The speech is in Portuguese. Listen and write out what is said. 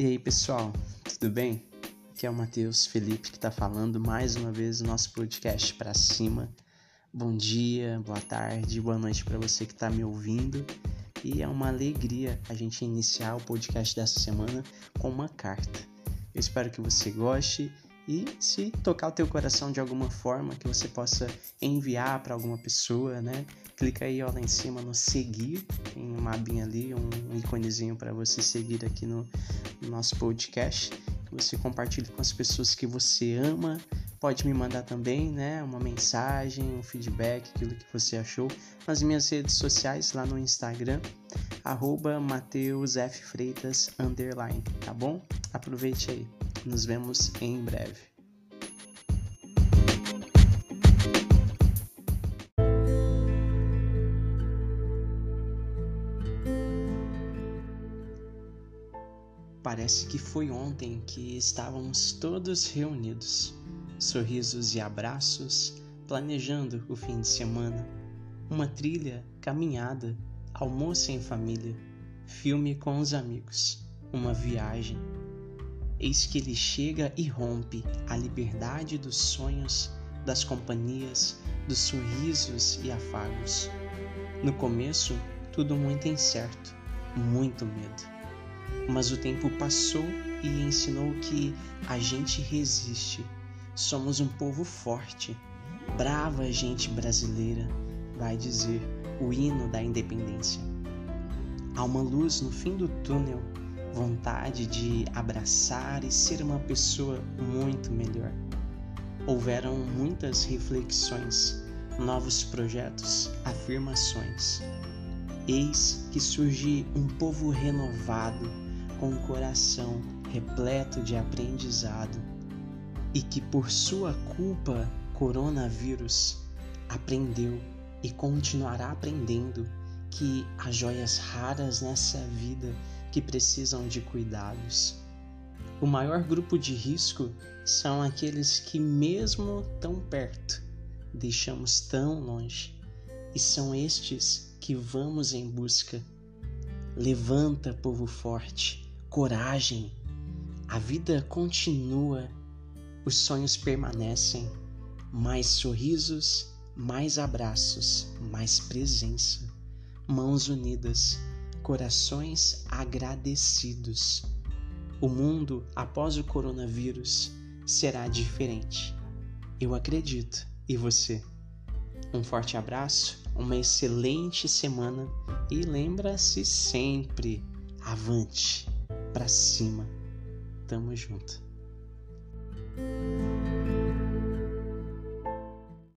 E aí, pessoal, tudo bem? Aqui é o Matheus Felipe que está falando mais uma vez no nosso podcast para cima. Bom dia, boa tarde, boa noite para você que está me ouvindo. E é uma alegria a gente iniciar o podcast dessa semana com uma carta. Eu espero que você goste e se tocar o teu coração de alguma forma que você possa enviar para alguma pessoa, né? Clica aí ó, lá em cima no seguir, tem uma abinha ali, um íconezinho para você seguir aqui no, no nosso podcast. Você compartilhe com as pessoas que você ama. Pode me mandar também, né, uma mensagem, um feedback, aquilo que você achou nas minhas redes sociais, lá no Instagram, arroba. Freitas, tá bom? Aproveite aí. Nos vemos em breve. Parece que foi ontem que estávamos todos reunidos, sorrisos e abraços, planejando o fim de semana. Uma trilha, caminhada, almoço em família, filme com os amigos, uma viagem Eis que ele chega e rompe a liberdade dos sonhos, das companhias, dos sorrisos e afagos. No começo, tudo muito incerto, muito medo. Mas o tempo passou e ensinou que a gente resiste. Somos um povo forte, brava gente brasileira, vai dizer o hino da independência. Há uma luz no fim do túnel vontade de abraçar e ser uma pessoa muito melhor. Houveram muitas reflexões, novos projetos, afirmações. Eis que surge um povo renovado, com um coração repleto de aprendizado, e que por sua culpa, coronavírus, aprendeu e continuará aprendendo que há joias raras nessa vida que precisam de cuidados. O maior grupo de risco são aqueles que, mesmo tão perto, deixamos tão longe, e são estes que vamos em busca. Levanta, povo forte, coragem. A vida continua, os sonhos permanecem. Mais sorrisos, mais abraços, mais presença. Mãos unidas corações agradecidos. O mundo após o coronavírus será diferente. Eu acredito. E você? Um forte abraço, uma excelente semana e lembra-se sempre: avante, para cima. Tamo junto.